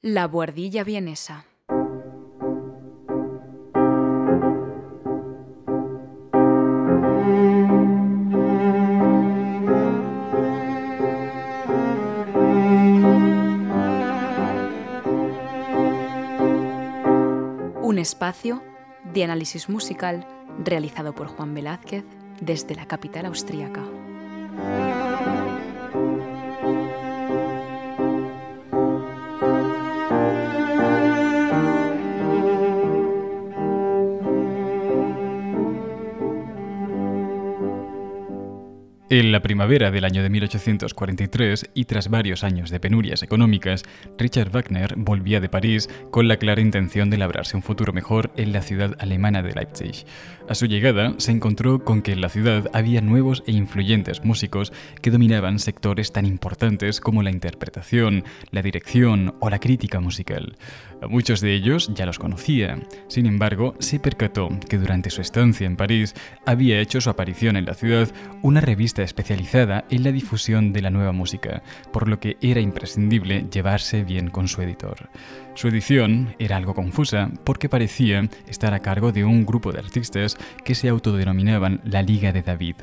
La buhardilla vienesa. Un espacio de análisis musical realizado por Juan Velázquez desde la capital austríaca. La primavera del año de 1843, y tras varios años de penurias económicas, Richard Wagner volvía de París con la clara intención de labrarse un futuro mejor en la ciudad alemana de Leipzig. A su llegada, se encontró con que en la ciudad había nuevos e influyentes músicos que dominaban sectores tan importantes como la interpretación, la dirección o la crítica musical. A muchos de ellos ya los conocía. Sin embargo, se percató que durante su estancia en París había hecho su aparición en la ciudad una revista especializada en la difusión de la nueva música, por lo que era imprescindible llevarse bien con su editor. Su edición era algo confusa porque parecía estar a cargo de un grupo de artistas que se autodenominaban la Liga de David.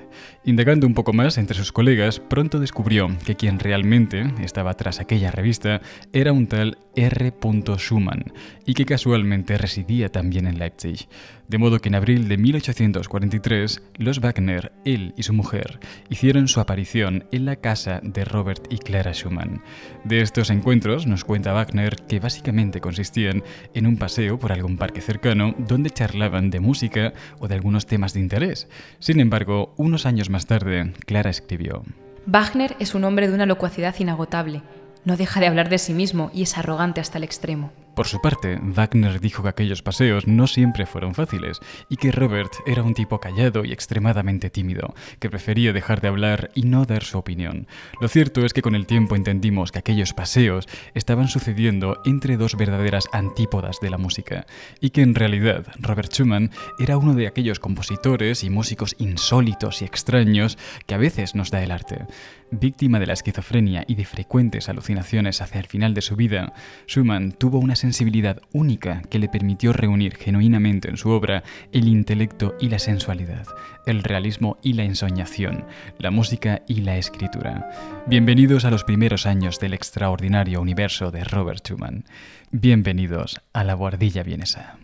Indagando un poco más entre sus colegas, pronto descubrió que quien realmente estaba tras aquella revista era un tal R. Schumann y que casualmente residía también en Leipzig. De modo que en abril de 1843, los Wagner, él y su mujer, hicieron su aparición en la casa de Robert y Clara Schumann. De estos encuentros nos cuenta Wagner que básicamente consistían en un paseo por algún parque cercano donde charlaban de música o de algunos temas de interés. Sin embargo, unos años más tarde, Clara escribió. Wagner es un hombre de una locuacidad inagotable. No deja de hablar de sí mismo y es arrogante hasta el extremo. Por su parte, Wagner dijo que aquellos paseos no siempre fueron fáciles y que Robert era un tipo callado y extremadamente tímido, que prefería dejar de hablar y no dar su opinión. Lo cierto es que con el tiempo entendimos que aquellos paseos estaban sucediendo entre dos verdaderas antípodas de la música y que en realidad Robert Schumann era uno de aquellos compositores y músicos insólitos y extraños que a veces nos da el arte. Víctima de la esquizofrenia y de frecuentes alucinaciones hacia el final de su vida, Schumann tuvo una sensibilidad única que le permitió reunir genuinamente en su obra el intelecto y la sensualidad, el realismo y la ensoñación, la música y la escritura. Bienvenidos a los primeros años del extraordinario universo de Robert Schumann. Bienvenidos a la Guardilla Vienesa.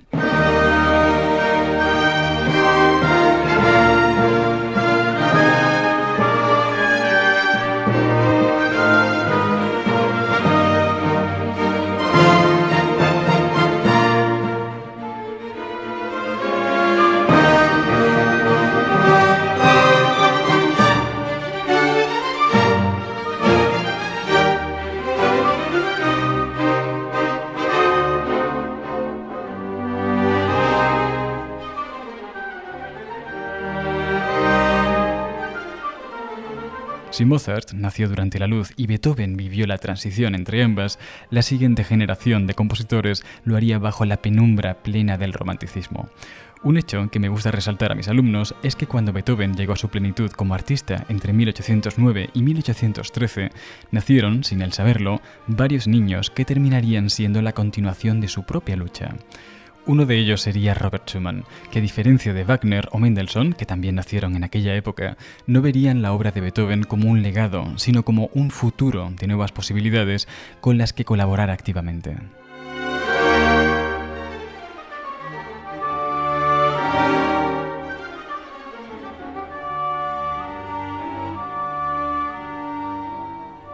Si Mozart nació durante la luz y Beethoven vivió la transición entre ambas, la siguiente generación de compositores lo haría bajo la penumbra plena del romanticismo. Un hecho que me gusta resaltar a mis alumnos es que cuando Beethoven llegó a su plenitud como artista entre 1809 y 1813, nacieron, sin él saberlo, varios niños que terminarían siendo la continuación de su propia lucha. Uno de ellos sería Robert Schumann, que a diferencia de Wagner o Mendelssohn, que también nacieron en aquella época, no verían la obra de Beethoven como un legado, sino como un futuro de nuevas posibilidades con las que colaborar activamente.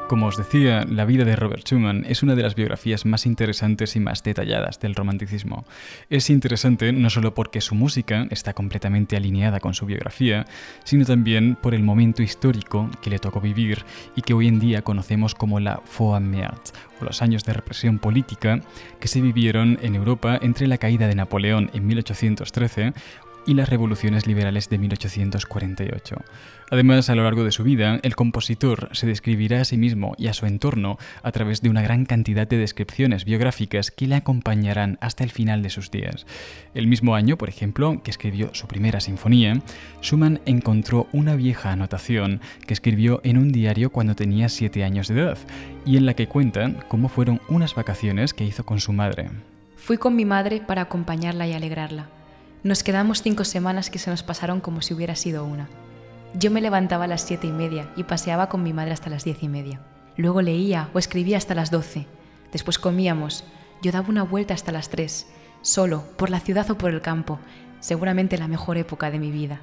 Como os decía, la vida de Robert Schumann es una de las biografías más interesantes y más detalladas del romanticismo. Es interesante no solo porque su música está completamente alineada con su biografía, sino también por el momento histórico que le tocó vivir y que hoy en día conocemos como la Faume-März, o los años de represión política que se vivieron en Europa entre la caída de Napoleón en 1813 y las revoluciones liberales de 1848. Además, a lo largo de su vida, el compositor se describirá a sí mismo y a su entorno a través de una gran cantidad de descripciones biográficas que le acompañarán hasta el final de sus días. El mismo año, por ejemplo, que escribió su primera sinfonía, Schumann encontró una vieja anotación que escribió en un diario cuando tenía siete años de edad y en la que cuenta cómo fueron unas vacaciones que hizo con su madre. Fui con mi madre para acompañarla y alegrarla. Nos quedamos cinco semanas que se nos pasaron como si hubiera sido una. Yo me levantaba a las siete y media y paseaba con mi madre hasta las diez y media. Luego leía o escribía hasta las doce. Después comíamos. Yo daba una vuelta hasta las tres, solo, por la ciudad o por el campo, seguramente la mejor época de mi vida.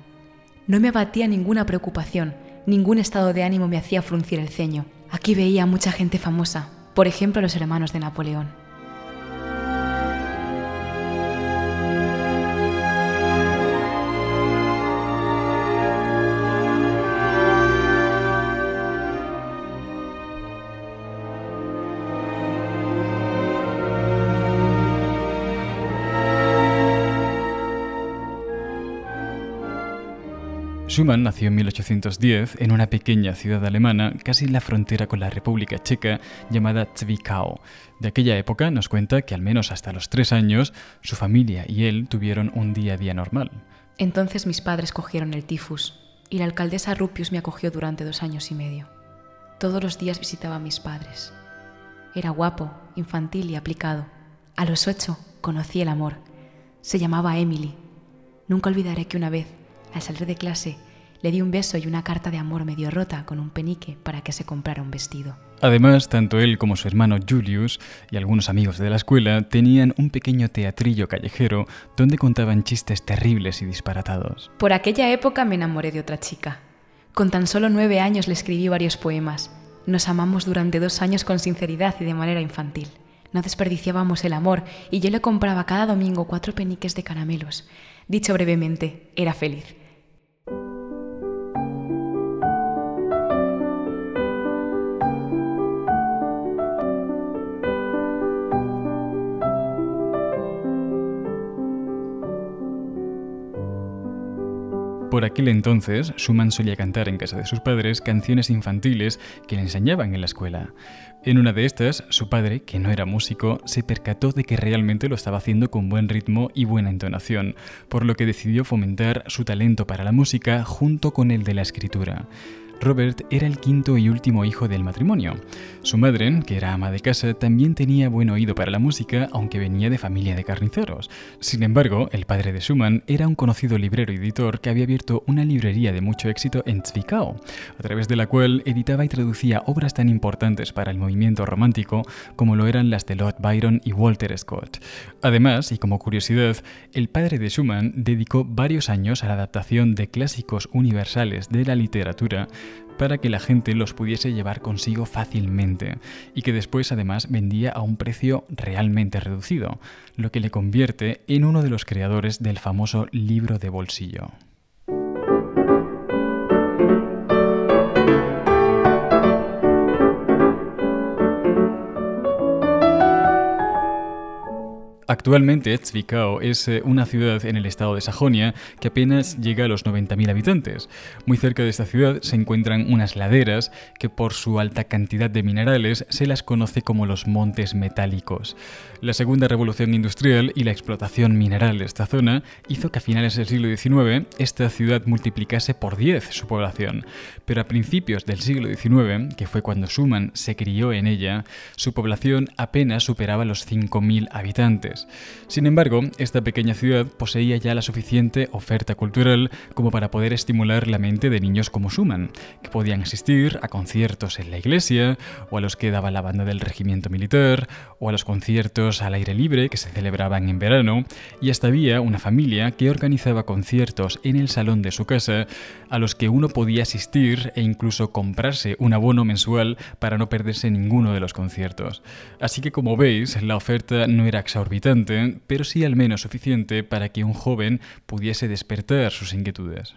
No me abatía ninguna preocupación, ningún estado de ánimo me hacía fruncir el ceño. Aquí veía mucha gente famosa, por ejemplo los hermanos de Napoleón. Schumann nació en 1810 en una pequeña ciudad alemana casi en la frontera con la República Checa llamada Zwickau. De aquella época nos cuenta que al menos hasta los tres años su familia y él tuvieron un día a día normal. Entonces mis padres cogieron el tifus y la alcaldesa Rupius me acogió durante dos años y medio. Todos los días visitaba a mis padres. Era guapo, infantil y aplicado. A los ocho conocí el amor. Se llamaba Emily. Nunca olvidaré que una vez al salir de clase, le di un beso y una carta de amor medio rota con un penique para que se comprara un vestido. Además, tanto él como su hermano Julius y algunos amigos de la escuela tenían un pequeño teatrillo callejero donde contaban chistes terribles y disparatados. Por aquella época me enamoré de otra chica. Con tan solo nueve años le escribí varios poemas. Nos amamos durante dos años con sinceridad y de manera infantil. No desperdiciábamos el amor y yo le compraba cada domingo cuatro peniques de caramelos. Dicho brevemente, era feliz. Por aquel entonces, Schumann solía cantar en casa de sus padres canciones infantiles que le enseñaban en la escuela. En una de estas, su padre, que no era músico, se percató de que realmente lo estaba haciendo con buen ritmo y buena entonación, por lo que decidió fomentar su talento para la música junto con el de la escritura. Robert era el quinto y último hijo del matrimonio. Su madre, que era ama de casa, también tenía buen oído para la música, aunque venía de familia de carniceros. Sin embargo, el padre de Schumann era un conocido librero y editor que había abierto una librería de mucho éxito en Zwickau, a través de la cual editaba y traducía obras tan importantes para el movimiento romántico como lo eran las de Lord Byron y Walter Scott. Además, y como curiosidad, el padre de Schumann dedicó varios años a la adaptación de clásicos universales de la literatura para que la gente los pudiese llevar consigo fácilmente y que después además vendía a un precio realmente reducido, lo que le convierte en uno de los creadores del famoso libro de bolsillo. Actualmente Zwickau es eh, una ciudad en el estado de Sajonia que apenas llega a los 90.000 habitantes. Muy cerca de esta ciudad se encuentran unas laderas que por su alta cantidad de minerales se las conoce como los montes metálicos. La segunda revolución industrial y la explotación mineral de esta zona hizo que a finales del siglo XIX esta ciudad multiplicase por 10 su población, pero a principios del siglo XIX, que fue cuando Schumann se crió en ella, su población apenas superaba los 5.000 habitantes. Sin embargo, esta pequeña ciudad poseía ya la suficiente oferta cultural como para poder estimular la mente de niños como Schumann, que podían asistir a conciertos en la iglesia, o a los que daba la banda del regimiento militar, o a los conciertos al aire libre que se celebraban en verano, y hasta había una familia que organizaba conciertos en el salón de su casa a los que uno podía asistir e incluso comprarse un abono mensual para no perderse ninguno de los conciertos. Así que como veis, la oferta no era exorbitante pero sí al menos suficiente para que un joven pudiese despertar sus inquietudes.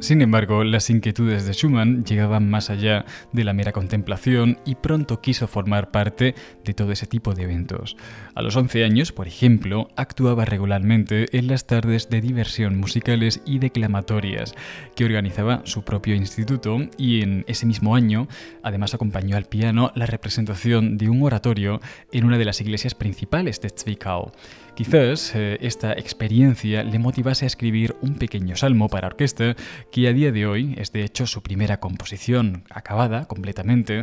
Sin embargo, las inquietudes de Schumann llegaban más allá de la mera contemplación y pronto quiso formar parte de todo ese tipo de eventos. A los 11 años, por ejemplo, actuaba regularmente en las tardes de diversión musicales y declamatorias que organizaba su propio instituto y en ese mismo año además acompañó al piano la representación de un oratorio en una de las iglesias principales de Zwickau. Quizás eh, esta experiencia le motivase a escribir un pequeño salmo para orquesta que a día de hoy es de hecho su primera composición acabada completamente,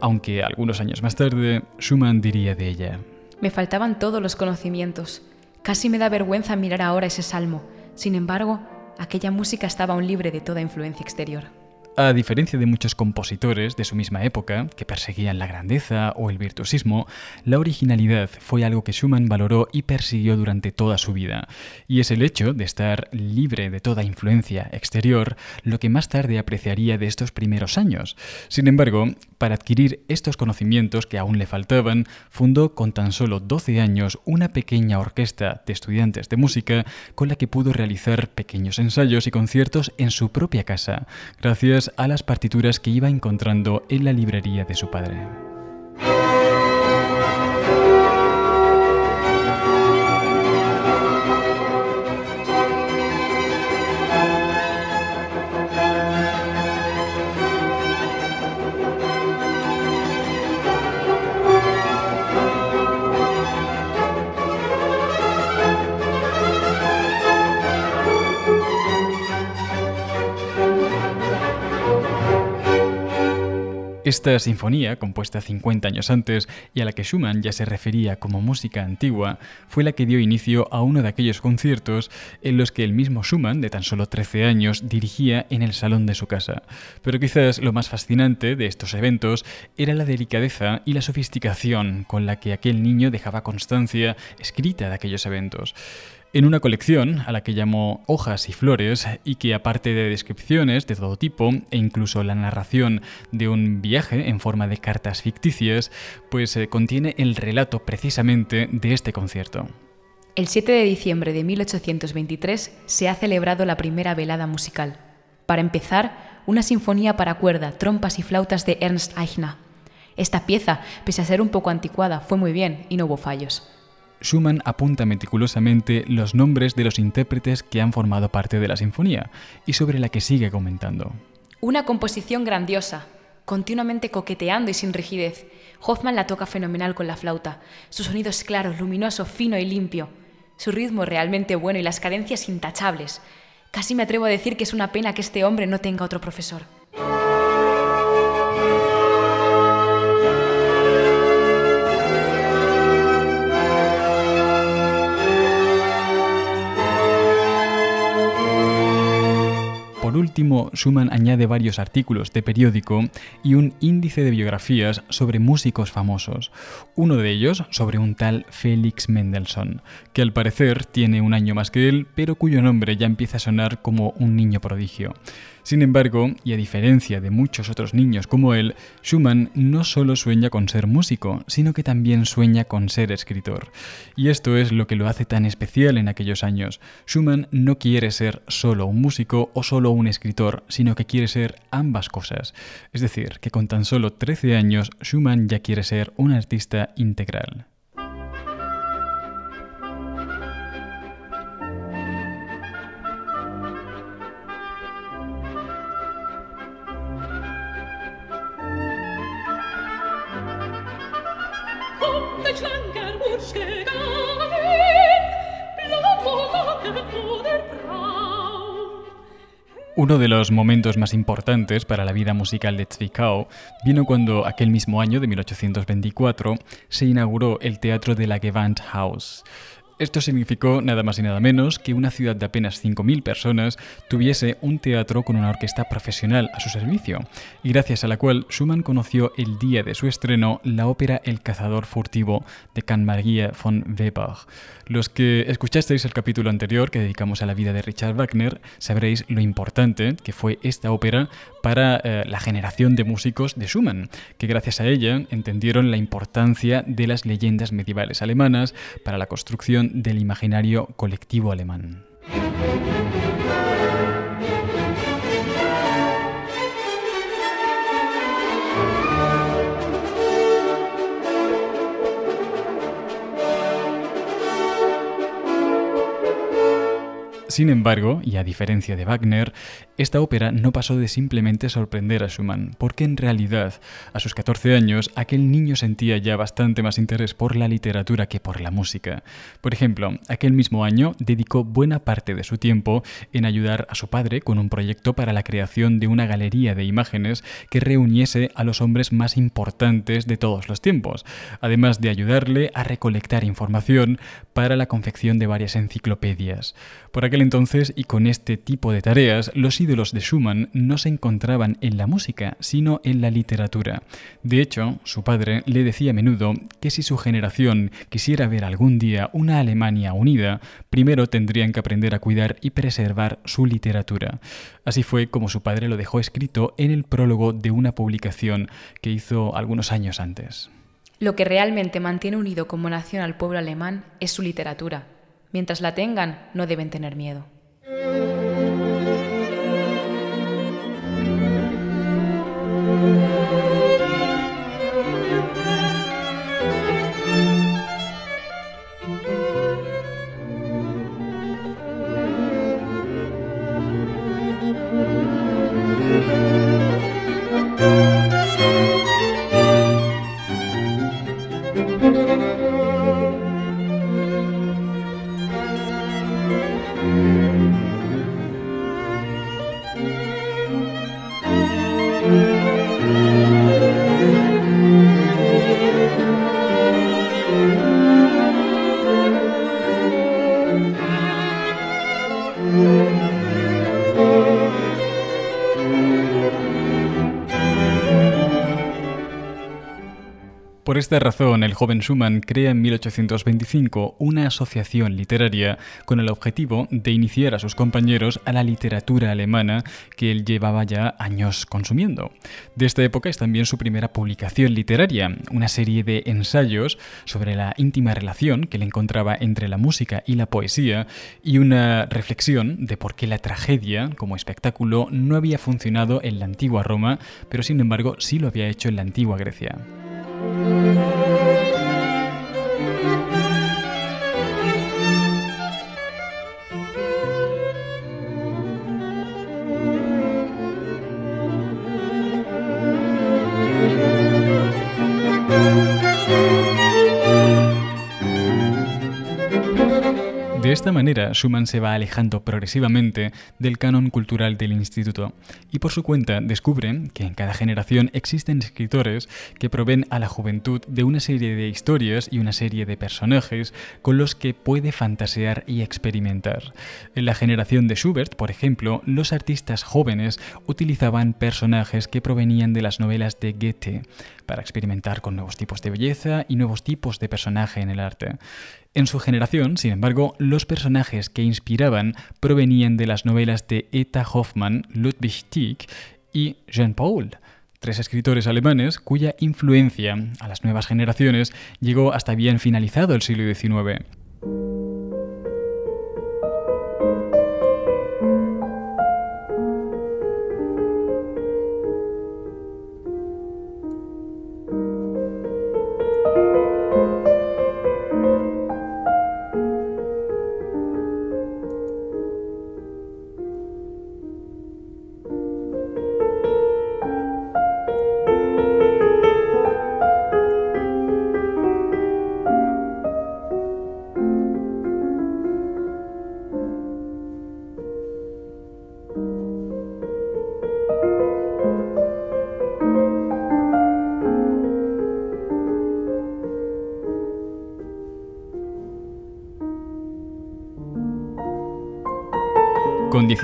aunque algunos años más tarde Schumann diría de ella. Me faltaban todos los conocimientos. Casi me da vergüenza mirar ahora ese salmo. Sin embargo, aquella música estaba aún libre de toda influencia exterior. A diferencia de muchos compositores de su misma época, que perseguían la grandeza o el virtuosismo, la originalidad fue algo que Schumann valoró y persiguió durante toda su vida, y es el hecho de estar libre de toda influencia exterior lo que más tarde apreciaría de estos primeros años. Sin embargo, para adquirir estos conocimientos que aún le faltaban, fundó con tan solo 12 años una pequeña orquesta de estudiantes de música con la que pudo realizar pequeños ensayos y conciertos en su propia casa, gracias a las partituras que iba encontrando en la librería de su padre. Esta sinfonía, compuesta 50 años antes y a la que Schumann ya se refería como música antigua, fue la que dio inicio a uno de aquellos conciertos en los que el mismo Schumann, de tan solo 13 años, dirigía en el salón de su casa. Pero quizás lo más fascinante de estos eventos era la delicadeza y la sofisticación con la que aquel niño dejaba constancia escrita de aquellos eventos en una colección a la que llamó Hojas y Flores y que aparte de descripciones de todo tipo e incluso la narración de un viaje en forma de cartas ficticias, pues eh, contiene el relato precisamente de este concierto. El 7 de diciembre de 1823 se ha celebrado la primera velada musical. Para empezar, una sinfonía para cuerda, trompas y flautas de Ernst Eichner. Esta pieza, pese a ser un poco anticuada, fue muy bien y no hubo fallos. Schumann apunta meticulosamente los nombres de los intérpretes que han formado parte de la sinfonía y sobre la que sigue comentando. Una composición grandiosa, continuamente coqueteando y sin rigidez. Hoffman la toca fenomenal con la flauta. Su sonido es claro, luminoso, fino y limpio. Su ritmo realmente bueno y las cadencias intachables. Casi me atrevo a decir que es una pena que este hombre no tenga otro profesor. Último, Schumann añade varios artículos de periódico y un índice de biografías sobre músicos famosos, uno de ellos sobre un tal Felix Mendelssohn, que al parecer tiene un año más que él, pero cuyo nombre ya empieza a sonar como un niño prodigio. Sin embargo, y a diferencia de muchos otros niños como él, Schumann no solo sueña con ser músico, sino que también sueña con ser escritor. Y esto es lo que lo hace tan especial en aquellos años. Schumann no quiere ser solo un músico o solo un escritor, sino que quiere ser ambas cosas. Es decir, que con tan solo 13 años, Schumann ya quiere ser un artista integral. Uno de los momentos más importantes para la vida musical de Zwickau vino cuando aquel mismo año de 1824 se inauguró el teatro de la Gewandhaus, esto significó nada más y nada menos que una ciudad de apenas 5.000 personas tuviese un teatro con una orquesta profesional a su servicio, y gracias a la cual Schumann conoció el día de su estreno la ópera El cazador furtivo de Maria von Weber. Los que escuchasteis el capítulo anterior que dedicamos a la vida de Richard Wagner sabréis lo importante que fue esta ópera para eh, la generación de músicos de Schumann, que gracias a ella entendieron la importancia de las leyendas medievales alemanas para la construcción del imaginario colectivo alemán. Sin embargo, y a diferencia de Wagner, esta ópera no pasó de simplemente sorprender a Schumann, porque en realidad, a sus 14 años, aquel niño sentía ya bastante más interés por la literatura que por la música. Por ejemplo, aquel mismo año dedicó buena parte de su tiempo en ayudar a su padre con un proyecto para la creación de una galería de imágenes que reuniese a los hombres más importantes de todos los tiempos, además de ayudarle a recolectar información para la confección de varias enciclopedias. Por aquel entonces, y con este tipo de tareas, los ídolos de Schumann no se encontraban en la música, sino en la literatura. De hecho, su padre le decía a menudo que si su generación quisiera ver algún día una Alemania unida, primero tendrían que aprender a cuidar y preservar su literatura. Así fue como su padre lo dejó escrito en el prólogo de una publicación que hizo algunos años antes. Lo que realmente mantiene unido como nación al pueblo alemán es su literatura. Mientras la tengan, no deben tener miedo. Esta razón, el joven Schumann crea en 1825 una asociación literaria con el objetivo de iniciar a sus compañeros a la literatura alemana que él llevaba ya años consumiendo. De esta época es también su primera publicación literaria, una serie de ensayos sobre la íntima relación que le encontraba entre la música y la poesía y una reflexión de por qué la tragedia como espectáculo no había funcionado en la antigua Roma, pero sin embargo sí lo había hecho en la antigua Grecia. Música De esta manera, Schumann se va alejando progresivamente del canon cultural del instituto y por su cuenta descubre que en cada generación existen escritores que proveen a la juventud de una serie de historias y una serie de personajes con los que puede fantasear y experimentar. En la generación de Schubert, por ejemplo, los artistas jóvenes utilizaban personajes que provenían de las novelas de Goethe para experimentar con nuevos tipos de belleza y nuevos tipos de personaje en el arte. En su generación, sin embargo, los personajes que inspiraban provenían de las novelas de Eta Hoffmann, Ludwig Tieck y Jean Paul, tres escritores alemanes cuya influencia a las nuevas generaciones llegó hasta bien finalizado el siglo XIX.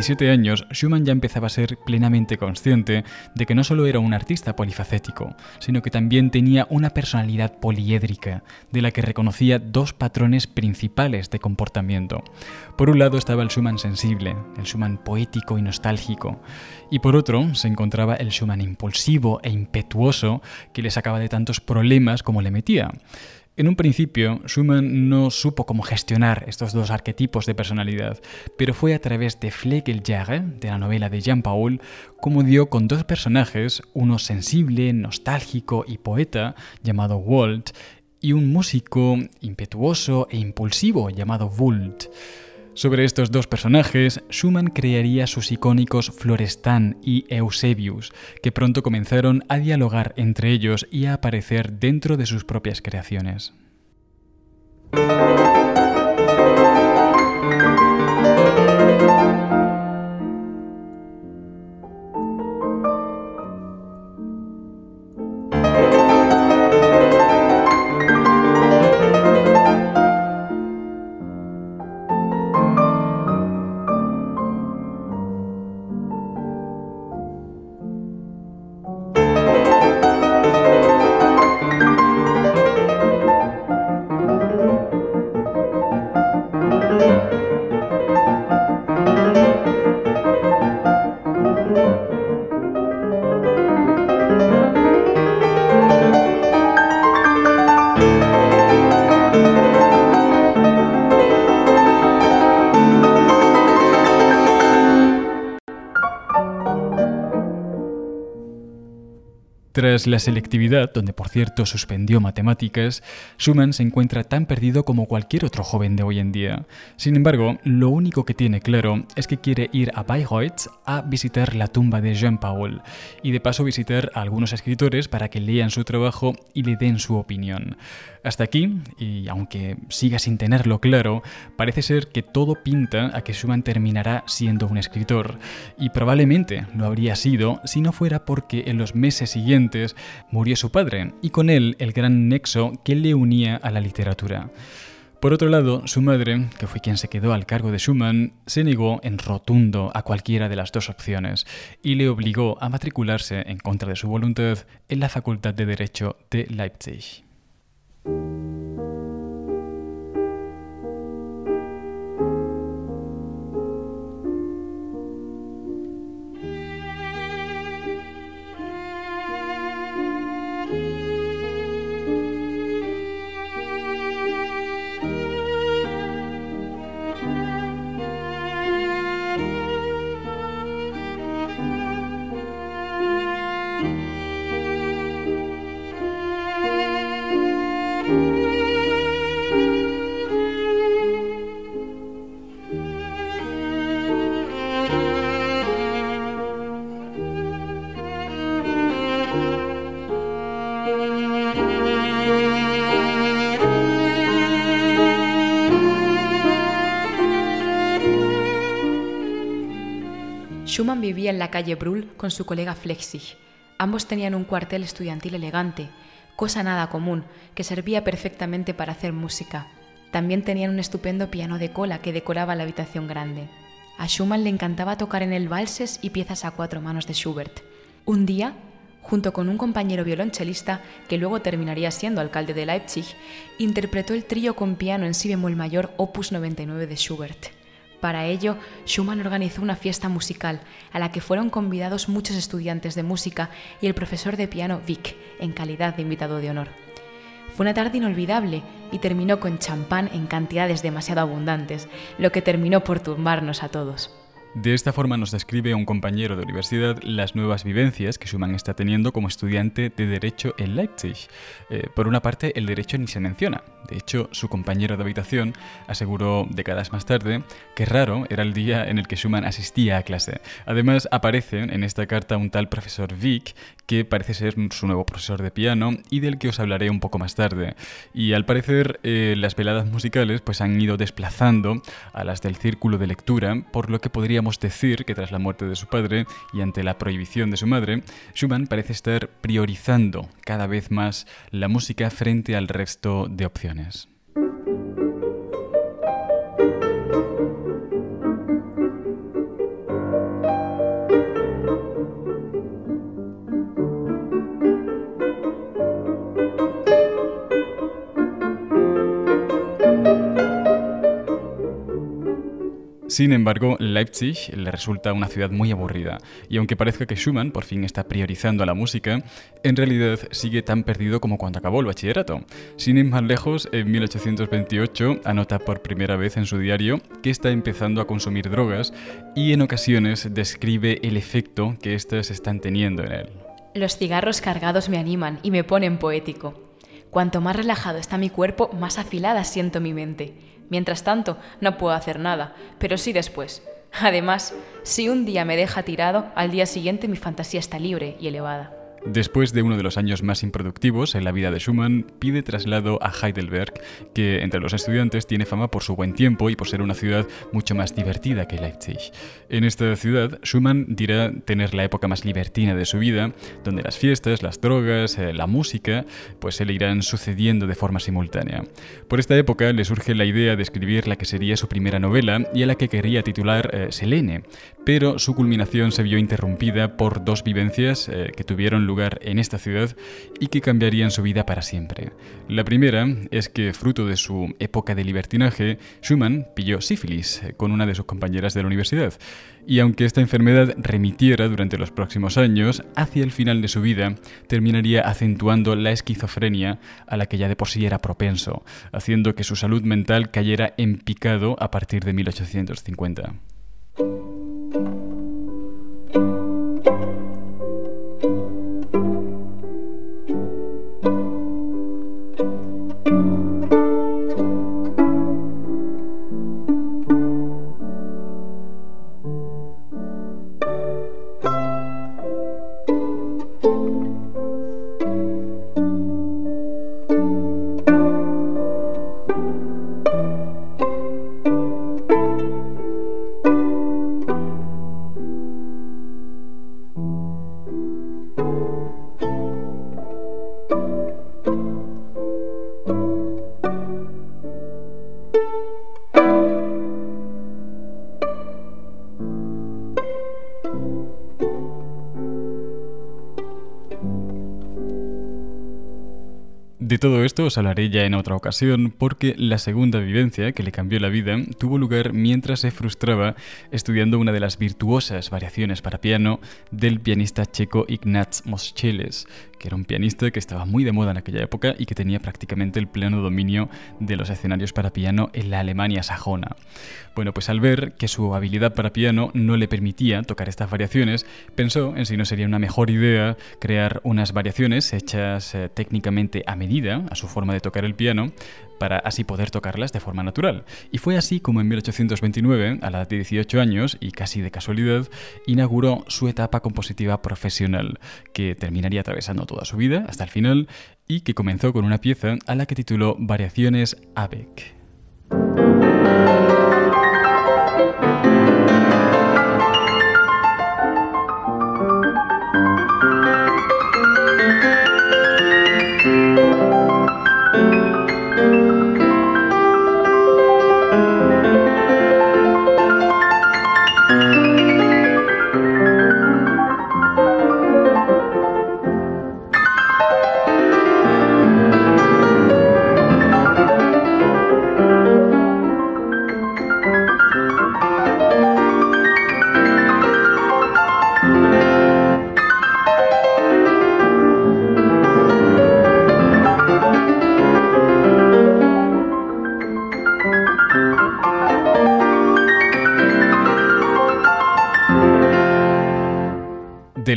17 años, Schumann ya empezaba a ser plenamente consciente de que no solo era un artista polifacético, sino que también tenía una personalidad poliédrica, de la que reconocía dos patrones principales de comportamiento. Por un lado estaba el Schumann sensible, el Schumann poético y nostálgico, y por otro se encontraba el Schumann impulsivo e impetuoso que le sacaba de tantos problemas como le metía. En un principio, Schumann no supo cómo gestionar estos dos arquetipos de personalidad, pero fue a través de Flegeljahre, de la novela de Jean Paul, como dio con dos personajes, uno sensible, nostálgico y poeta, llamado Walt, y un músico impetuoso e impulsivo, llamado Wult. Sobre estos dos personajes, Schumann crearía sus icónicos Florestan y Eusebius, que pronto comenzaron a dialogar entre ellos y a aparecer dentro de sus propias creaciones. Tras la selectividad, donde por cierto suspendió matemáticas, Schumann se encuentra tan perdido como cualquier otro joven de hoy en día. Sin embargo, lo único que tiene claro es que quiere ir a Bayreuth a visitar la tumba de Jean Paul y de paso visitar a algunos escritores para que lean su trabajo y le den su opinión. Hasta aquí, y aunque siga sin tenerlo claro, parece ser que todo pinta a que Schumann terminará siendo un escritor, y probablemente lo habría sido si no fuera porque en los meses siguientes murió su padre, y con él el gran nexo que le unía a la literatura. Por otro lado, su madre, que fue quien se quedó al cargo de Schumann, se negó en rotundo a cualquiera de las dos opciones y le obligó a matricularse en contra de su voluntad en la Facultad de Derecho de Leipzig. Schumann vivía en la calle Brühl con su colega Flexig. Ambos tenían un cuartel estudiantil elegante, cosa nada común, que servía perfectamente para hacer música. También tenían un estupendo piano de cola que decoraba la habitación grande. A Schumann le encantaba tocar en el valses y piezas a cuatro manos de Schubert. Un día, junto con un compañero violonchelista que luego terminaría siendo alcalde de Leipzig, interpretó el trío con piano en si bemol mayor opus 99 de Schubert. Para ello, Schumann organizó una fiesta musical a la que fueron convidados muchos estudiantes de música y el profesor de piano Vic, en calidad de invitado de honor. Fue una tarde inolvidable y terminó con champán en cantidades demasiado abundantes, lo que terminó por tumbarnos a todos. De esta forma nos describe un compañero de universidad las nuevas vivencias que Schumann está teniendo como estudiante de Derecho en Leipzig. Eh, por una parte, el derecho ni se menciona. De hecho, su compañero de habitación aseguró décadas más tarde que raro era el día en el que Schumann asistía a clase. Además, aparece en esta carta un tal profesor Vick, que parece ser su nuevo profesor de piano y del que os hablaré un poco más tarde. Y al parecer, eh, las veladas musicales pues, han ido desplazando a las del círculo de lectura, por lo que podríamos decir que tras la muerte de su padre y ante la prohibición de su madre, Schumann parece estar priorizando cada vez más la música frente al resto de opciones. Sin embargo, Leipzig le resulta una ciudad muy aburrida, y aunque parezca que Schumann por fin está priorizando a la música, en realidad sigue tan perdido como cuando acabó el bachillerato. Sin ir más lejos, en 1828 anota por primera vez en su diario que está empezando a consumir drogas y en ocasiones describe el efecto que éstas están teniendo en él. Los cigarros cargados me animan y me ponen poético. Cuanto más relajado está mi cuerpo, más afilada siento mi mente. Mientras tanto, no puedo hacer nada, pero sí después. Además, si un día me deja tirado, al día siguiente mi fantasía está libre y elevada. Después de uno de los años más improductivos en la vida de Schumann, pide traslado a Heidelberg, que entre los estudiantes tiene fama por su buen tiempo y por ser una ciudad mucho más divertida que Leipzig. En esta ciudad, Schumann dirá tener la época más libertina de su vida, donde las fiestas, las drogas, eh, la música, pues se le irán sucediendo de forma simultánea. Por esta época le surge la idea de escribir la que sería su primera novela y a la que quería titular eh, Selene, pero su culminación se vio interrumpida por dos vivencias eh, que tuvieron lugar lugar en esta ciudad y que cambiarían su vida para siempre. La primera es que, fruto de su época de libertinaje, Schumann pilló sífilis con una de sus compañeras de la universidad. Y aunque esta enfermedad remitiera durante los próximos años, hacia el final de su vida terminaría acentuando la esquizofrenia a la que ya de por sí era propenso, haciendo que su salud mental cayera en picado a partir de 1850. Esto os hablaré ya en otra ocasión porque la segunda vivencia que le cambió la vida tuvo lugar mientras se frustraba estudiando una de las virtuosas variaciones para piano del pianista checo Ignaz Moscheles, que era un pianista que estaba muy de moda en aquella época y que tenía prácticamente el pleno dominio de los escenarios para piano en la Alemania sajona. Bueno, pues al ver que su habilidad para piano no le permitía tocar estas variaciones, pensó en si no sería una mejor idea crear unas variaciones hechas eh, técnicamente a medida a su forma de tocar el piano para así poder tocarlas de forma natural. Y fue así como en 1829, a la edad de 18 años y casi de casualidad, inauguró su etapa compositiva profesional, que terminaría atravesando toda su vida hasta el final y que comenzó con una pieza a la que tituló Variaciones Avec.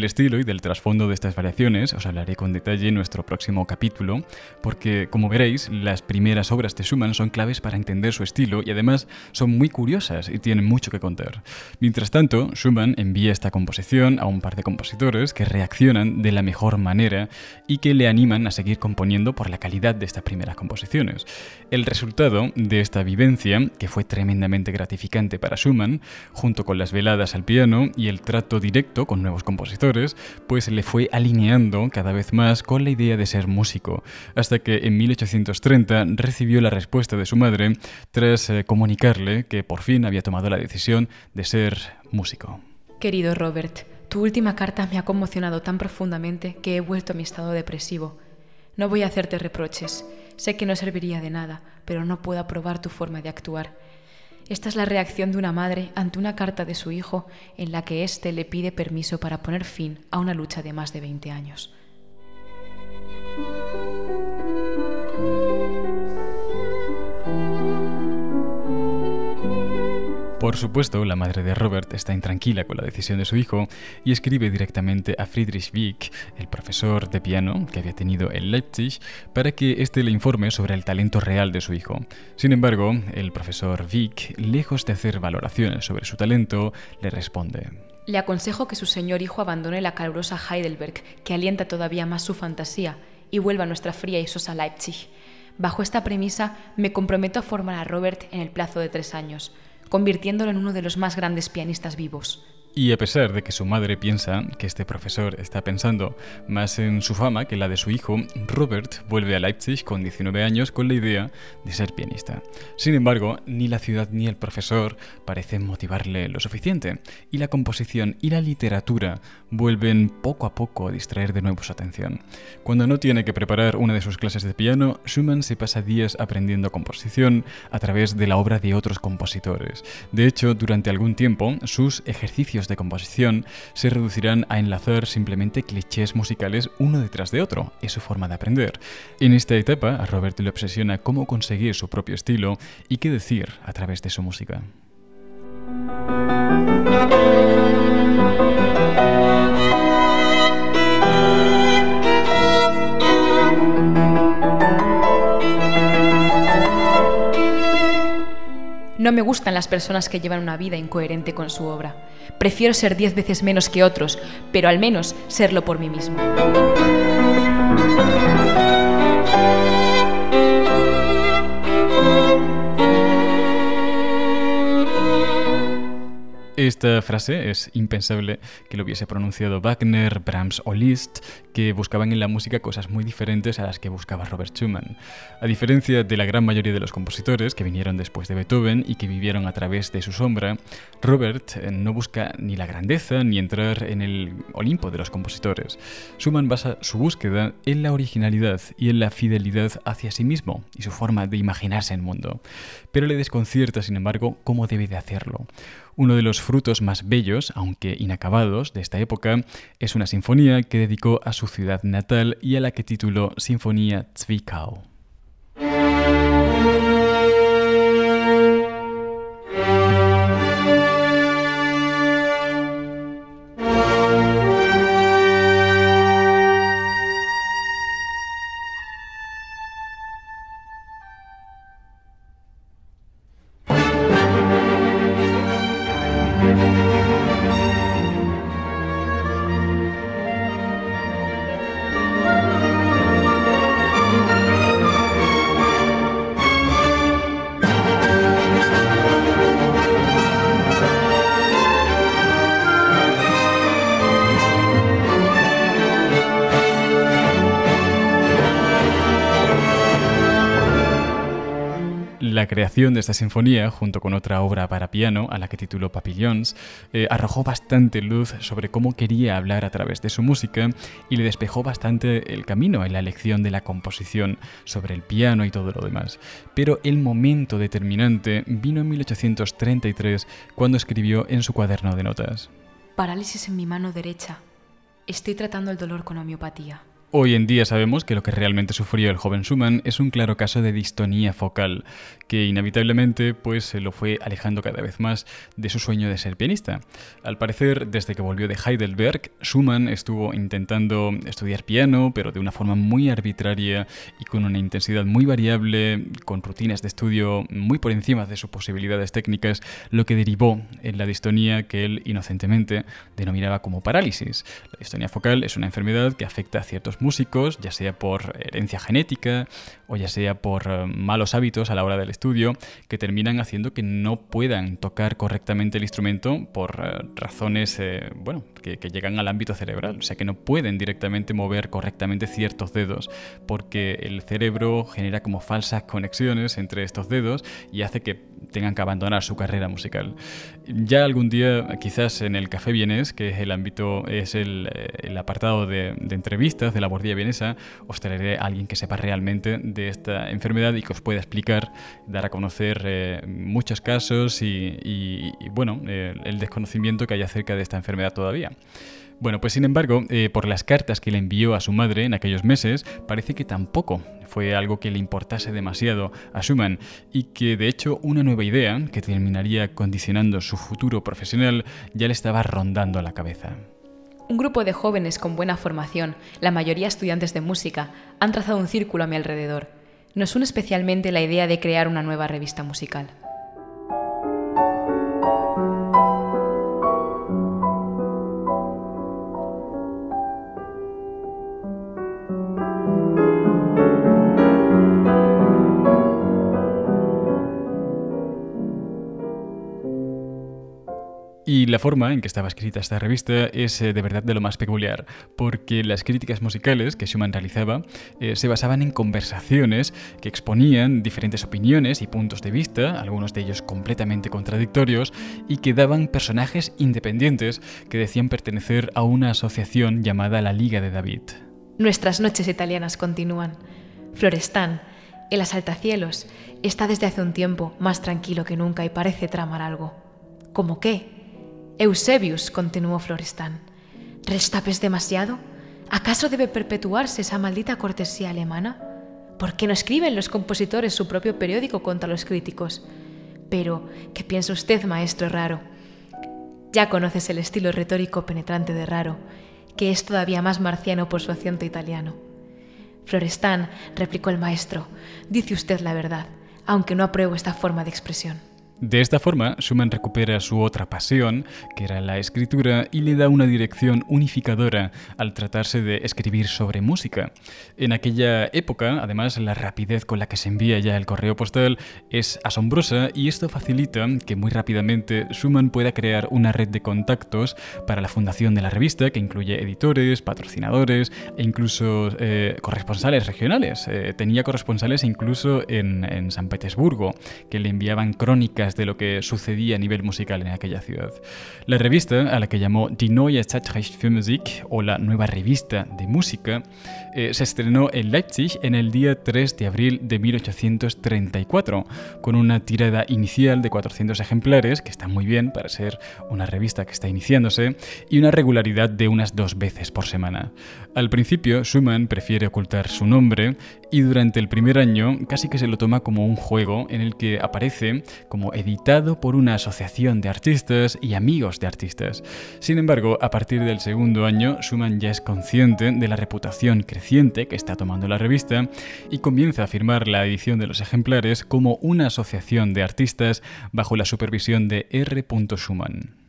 Estilo y del trasfondo de estas variaciones os hablaré con detalle en nuestro próximo capítulo, porque como veréis, las primeras obras de Schumann son claves para entender su estilo y además son muy curiosas y tienen mucho que contar. Mientras tanto, Schumann envía esta composición a un par de compositores que reaccionan de la mejor manera y que le animan a seguir componiendo por la calidad de estas primeras composiciones. El resultado de esta vivencia, que fue tremendamente gratificante para Schumann, junto con las veladas al piano y el trato directo con nuevos compositores, pues le fue alineando cada vez más con la idea de ser músico, hasta que en 1830 recibió la respuesta de su madre tras eh, comunicarle que por fin había tomado la decisión de ser músico. Querido Robert, tu última carta me ha conmocionado tan profundamente que he vuelto a mi estado depresivo. No voy a hacerte reproches. Sé que no serviría de nada, pero no puedo aprobar tu forma de actuar. Esta es la reacción de una madre ante una carta de su hijo en la que éste le pide permiso para poner fin a una lucha de más de 20 años. Por supuesto, la madre de Robert está intranquila con la decisión de su hijo y escribe directamente a Friedrich Wieck, el profesor de piano que había tenido en Leipzig, para que éste le informe sobre el talento real de su hijo. Sin embargo, el profesor Wieck, lejos de hacer valoraciones sobre su talento, le responde. Le aconsejo que su señor hijo abandone la calurosa Heidelberg, que alienta todavía más su fantasía, y vuelva a nuestra fría y sosa Leipzig. Bajo esta premisa, me comprometo a formar a Robert en el plazo de tres años convirtiéndolo en uno de los más grandes pianistas vivos. Y a pesar de que su madre piensa que este profesor está pensando más en su fama que la de su hijo, Robert vuelve a Leipzig con 19 años con la idea de ser pianista. Sin embargo, ni la ciudad ni el profesor parecen motivarle lo suficiente, y la composición y la literatura vuelven poco a poco a distraer de nuevo su atención. Cuando no tiene que preparar una de sus clases de piano, Schumann se pasa días aprendiendo composición a través de la obra de otros compositores. De hecho, durante algún tiempo, sus ejercicios de composición se reducirán a enlazar simplemente clichés musicales uno detrás de otro. Es su forma de aprender. En esta etapa, a Robert le obsesiona cómo conseguir su propio estilo y qué decir a través de su música. No me gustan las personas que llevan una vida incoherente con su obra. Prefiero ser diez veces menos que otros, pero al menos serlo por mí mismo. Esta frase es impensable que lo hubiese pronunciado Wagner, Brahms o Liszt, que buscaban en la música cosas muy diferentes a las que buscaba Robert Schumann. A diferencia de la gran mayoría de los compositores que vinieron después de Beethoven y que vivieron a través de su sombra, Robert eh, no busca ni la grandeza ni entrar en el Olimpo de los compositores. Schumann basa su búsqueda en la originalidad y en la fidelidad hacia sí mismo y su forma de imaginarse el mundo. Pero le desconcierta, sin embargo, cómo debe de hacerlo. Uno de los frutos más bellos, aunque inacabados, de esta época es una sinfonía que dedicó a su ciudad natal y a la que tituló Sinfonía Zwickau. La creación de esta sinfonía, junto con otra obra para piano, a la que tituló Papillons, eh, arrojó bastante luz sobre cómo quería hablar a través de su música y le despejó bastante el camino en la elección de la composición sobre el piano y todo lo demás. Pero el momento determinante vino en 1833 cuando escribió en su cuaderno de notas. Parálisis en mi mano derecha. Estoy tratando el dolor con homeopatía. Hoy en día sabemos que lo que realmente sufrió el joven Schumann es un claro caso de distonía focal, que inevitablemente pues se lo fue alejando cada vez más de su sueño de ser pianista. Al parecer, desde que volvió de Heidelberg, Schumann estuvo intentando estudiar piano, pero de una forma muy arbitraria y con una intensidad muy variable, con rutinas de estudio muy por encima de sus posibilidades técnicas, lo que derivó en la distonía que él inocentemente denominaba como parálisis. La distonía focal es una enfermedad que afecta a ciertos músicos, ya sea por herencia genética o ya sea por eh, malos hábitos a la hora del estudio, que terminan haciendo que no puedan tocar correctamente el instrumento por eh, razones, eh, bueno, que, llegan al ámbito cerebral, o sea que no pueden directamente mover correctamente ciertos dedos, porque el cerebro genera como falsas conexiones entre estos dedos y hace que tengan que abandonar su carrera musical. Ya algún día, quizás en el Café Vienes, que es el ámbito, es el, apartado de, entrevistas de bordilla vienesa, os traeré a alguien que sepa realmente de esta enfermedad y que os pueda explicar, dar a conocer eh, muchos casos y bueno, eh, el desconocimiento que hay acerca de esta enfermedad todavía. Bueno, pues sin embargo, eh, por las cartas que le envió a su madre en aquellos meses, parece que tampoco fue algo que le importase demasiado a Schumann y que de hecho una nueva idea que terminaría condicionando su futuro profesional ya le estaba rondando la cabeza. Un grupo de jóvenes con buena formación, la mayoría estudiantes de música, han trazado un círculo a mi alrededor. Nos une especialmente la idea de crear una nueva revista musical. Y la forma en que estaba escrita esta revista es eh, de verdad de lo más peculiar, porque las críticas musicales que Schumann realizaba eh, se basaban en conversaciones que exponían diferentes opiniones y puntos de vista, algunos de ellos completamente contradictorios, y que daban personajes independientes que decían pertenecer a una asociación llamada la Liga de David. Nuestras noches italianas continúan. Florestán, el asaltacielos, está desde hace un tiempo más tranquilo que nunca y parece tramar algo. ¿Cómo qué? Eusebius, continuó Florestan, ¿restapes demasiado? ¿Acaso debe perpetuarse esa maldita cortesía alemana? ¿Por qué no escriben los compositores su propio periódico contra los críticos? Pero, ¿qué piensa usted, maestro Raro? Ya conoces el estilo retórico penetrante de Raro, que es todavía más marciano por su acento italiano. Florestan, replicó el maestro, dice usted la verdad, aunque no apruebo esta forma de expresión. De esta forma, Schumann recupera su otra pasión, que era la escritura, y le da una dirección unificadora al tratarse de escribir sobre música. En aquella época, además, la rapidez con la que se envía ya el correo postal es asombrosa y esto facilita que muy rápidamente Schumann pueda crear una red de contactos para la fundación de la revista, que incluye editores, patrocinadores e incluso eh, corresponsales regionales. Eh, tenía corresponsales incluso en, en San Petersburgo, que le enviaban crónicas de lo que sucedía a nivel musical en aquella ciudad. La revista, a la que llamó Die Neue Zeitschrift für Musik, o la nueva revista de música, eh, se estrenó en Leipzig en el día 3 de abril de 1834, con una tirada inicial de 400 ejemplares, que está muy bien para ser una revista que está iniciándose, y una regularidad de unas dos veces por semana. Al principio, Schumann prefiere ocultar su nombre y durante el primer año casi que se lo toma como un juego en el que aparece como editado por una asociación de artistas y amigos de artistas. Sin embargo, a partir del segundo año, Schumann ya es consciente de la reputación creciente que está tomando la revista y comienza a firmar la edición de los ejemplares como una asociación de artistas bajo la supervisión de R. Schumann.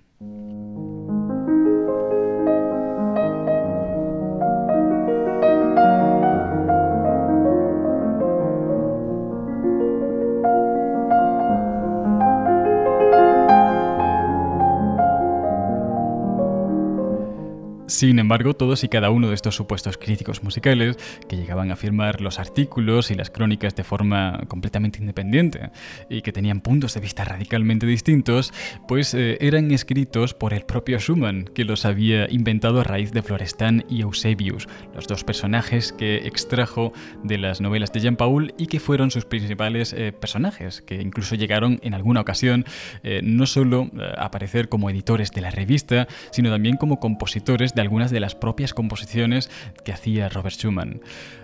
Sin embargo, todos y cada uno de estos supuestos críticos musicales, que llegaban a firmar los artículos y las crónicas de forma completamente independiente y que tenían puntos de vista radicalmente distintos, pues eh, eran escritos por el propio Schumann, que los había inventado a raíz de Florestan y Eusebius, los dos personajes que extrajo de las novelas de Jean Paul y que fueron sus principales eh, personajes, que incluso llegaron en alguna ocasión eh, no solo a aparecer como editores de la revista, sino también como compositores de algunas de las propias composiciones que hacía Robert Schumann.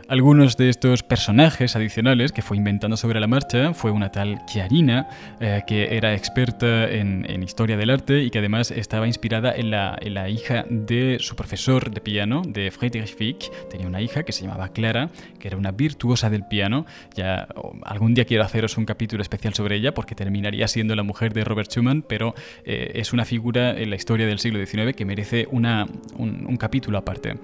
Algunos de estos personajes adicionales que fue inventando sobre la marcha fue una tal Chiarina, eh, que era experta en, historia del arte y que además estaba inspirada en la, en la, hija de su profesor de piano, de Friedrich Fick. Tenía una hija que se llamaba Clara, que era una virtuosa del piano. Ya algún día quiero haceros un capítulo especial sobre ella porque terminaría siendo la mujer de Robert Schumann, pero eh, es una figura en la historia del siglo XIX que merece una, un, un capítulo aparte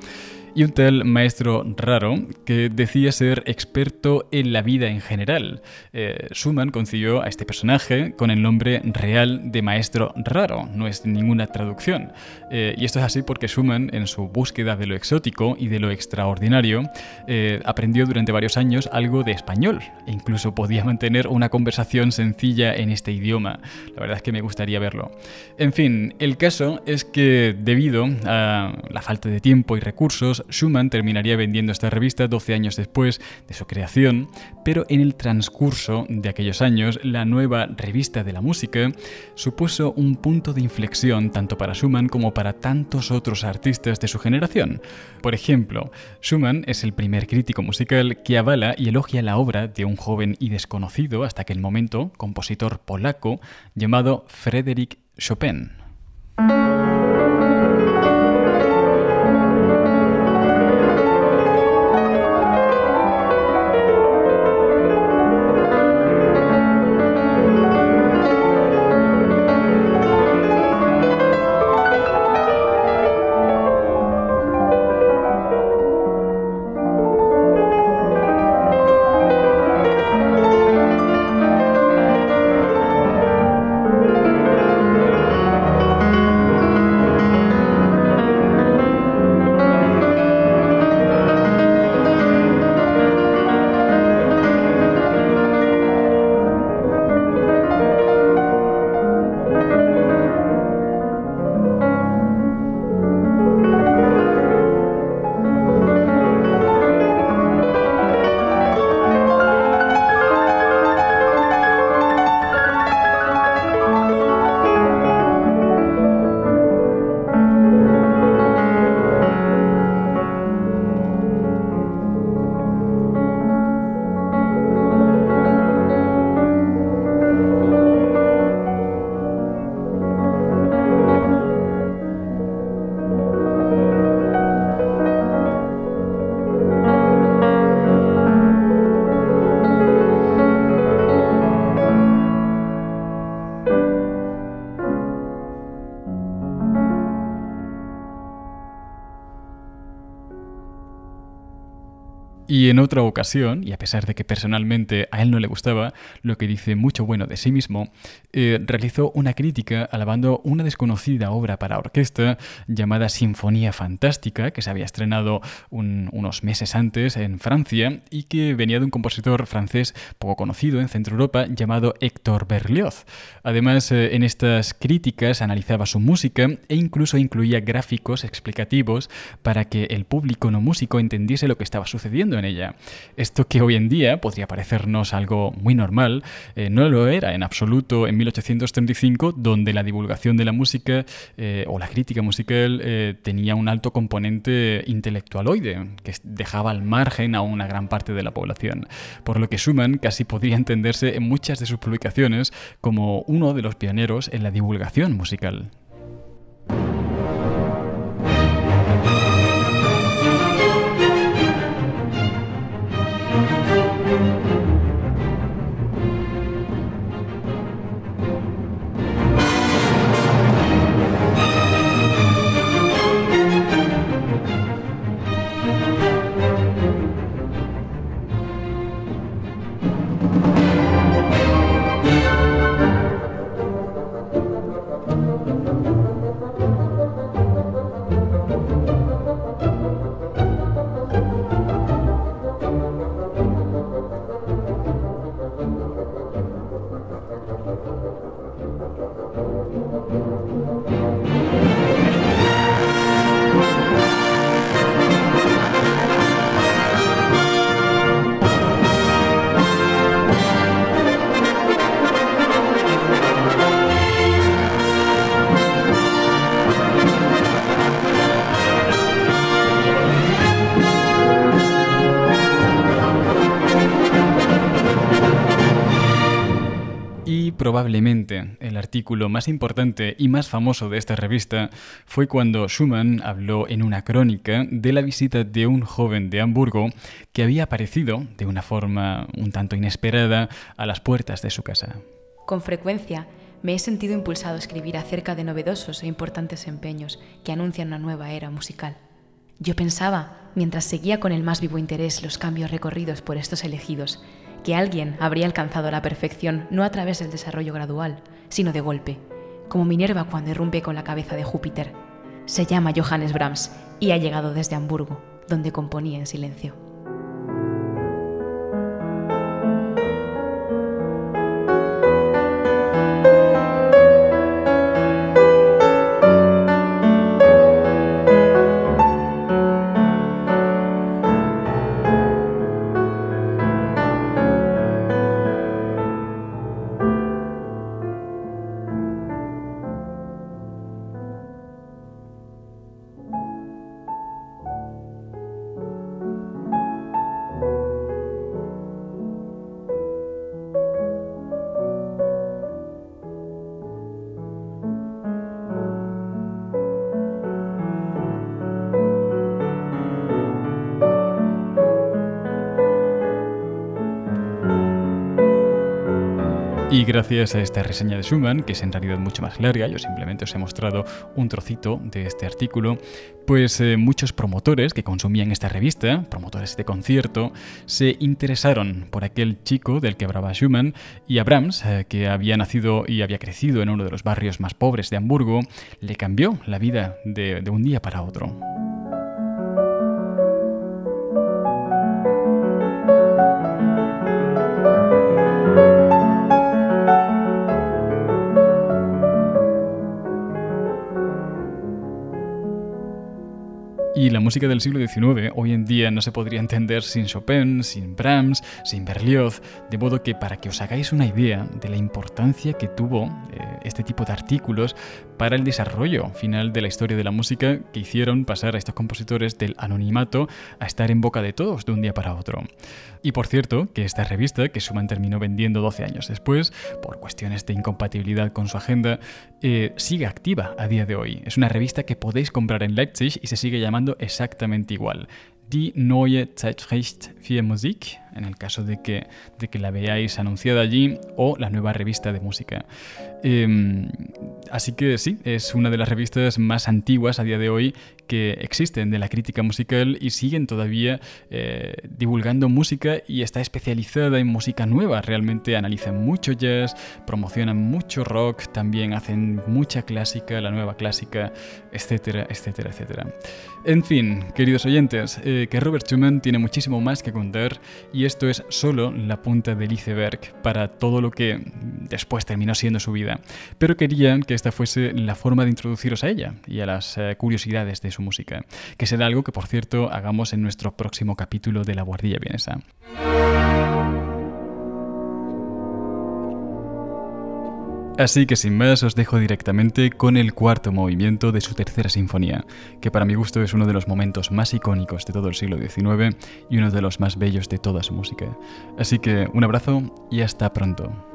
y un tal maestro raro que decía ser experto en la vida en general. Eh, Schumann concibió a este personaje con el nombre real de maestro raro, no es ninguna traducción. Eh, y esto es así porque Schumann, en su búsqueda de lo exótico y de lo extraordinario, eh, aprendió durante varios años algo de español e incluso podía mantener una conversación sencilla en este idioma. La verdad es que me gustaría verlo. En fin, el caso es que debido a la falta de tiempo y recursos, Schumann terminaría vendiendo esta revista 12 años después de su creación, pero en el transcurso de aquellos años, la nueva revista de la música supuso un punto de inflexión tanto para Schumann como para tantos otros artistas de su generación. Por ejemplo, Schumann es el primer crítico musical que avala y elogia la obra de un joven y desconocido hasta aquel momento compositor polaco llamado Frédéric Chopin. En otra ocasión, y a pesar de que personalmente a él no le gustaba lo que dice mucho bueno de sí mismo, eh, realizó una crítica alabando una desconocida obra para orquesta llamada Sinfonía Fantástica, que se había estrenado unos meses antes en Francia y que venía de un compositor francés poco conocido en Centro Europa llamado Héctor Berlioz. Además, eh, en estas críticas analizaba su música e incluso incluía gráficos explicativos para que el público no músico entendiese lo que estaba sucediendo en ella. Esto que hoy en día podría parecernos algo muy normal, eh, no lo era en absoluto en 1835, donde la divulgación de la música eh, o la crítica musical eh, tenía un alto componente intelectualoide, que dejaba al margen a una gran parte de la población. Por lo que Schumann casi podría entenderse en muchas de sus publicaciones como uno de los pioneros en la divulgación musical. Artículo más importante y más famoso de esta revista fue cuando Schumann habló en una crónica de la visita de un joven de Hamburgo que había aparecido de una forma un tanto inesperada a las puertas de su casa. Con frecuencia me he sentido impulsado a escribir acerca de novedosos e importantes empeños que anuncian una nueva era musical. Yo pensaba, mientras seguía con el más vivo interés los cambios recorridos por estos elegidos, que alguien habría alcanzado la perfección no a través del desarrollo gradual, sino de golpe, como Minerva cuando irrumpe con la cabeza de Júpiter. Se llama Johannes Brahms y ha llegado desde Hamburgo, donde componía en silencio. Gracias a esta reseña de Schumann, que es en realidad mucho más larga, yo simplemente os he mostrado un trocito de este artículo, pues eh, muchos promotores que consumían esta revista, promotores de concierto, se interesaron por aquel chico del que hablaba Schumann y a Brahms, eh, que había nacido y había crecido en uno de los barrios más pobres de Hamburgo, le cambió la vida de un día para otro. Música del siglo XIX hoy en día no se podría entender sin Chopin, sin Brahms, sin Berlioz, de modo que para que os hagáis una idea de la importancia que tuvo eh, este tipo de artículos para el desarrollo final de la historia de la música que hicieron pasar a estos compositores del anonimato a estar en boca de todos de un día para otro. Y por cierto, que esta revista, que Schumann terminó vendiendo 12 años después, por cuestiones de incompatibilidad con su agenda, eh, sigue activa a día de hoy. Es una revista que podéis comprar en Leipzig y se sigue llamando exactamente igual. Die Neue Zeitschrift für Musik, en el caso de que, de que la veáis anunciada allí, o la nueva revista de música. Em, así que sí, es una de las revistas más antiguas a día de hoy que existen de la crítica musical y siguen todavía eh, divulgando música y está especializada en música nueva. Realmente analizan mucho jazz, promocionan mucho rock, también hacen mucha clásica, la nueva clásica, etcétera, etcétera, etcétera. En fin, queridos oyentes, eh, que Robert Schumann tiene muchísimo más que contar esto es solo la punta del iceberg para todo lo que después terminó siendo su vida. Pero querían que esta fuese la forma de introduciros a ella y a las eh, curiosidades de su música, que será algo que por cierto hagamos en nuestro próximo capítulo de La Guardilla Vienesa. Así que sin más os dejo directamente con el cuarto movimiento de su tercera sinfonía, que para mi gusto es uno de los momentos más icónicos de todo el siglo XIX y uno de los más bellos de toda su música. Así que un abrazo y hasta pronto.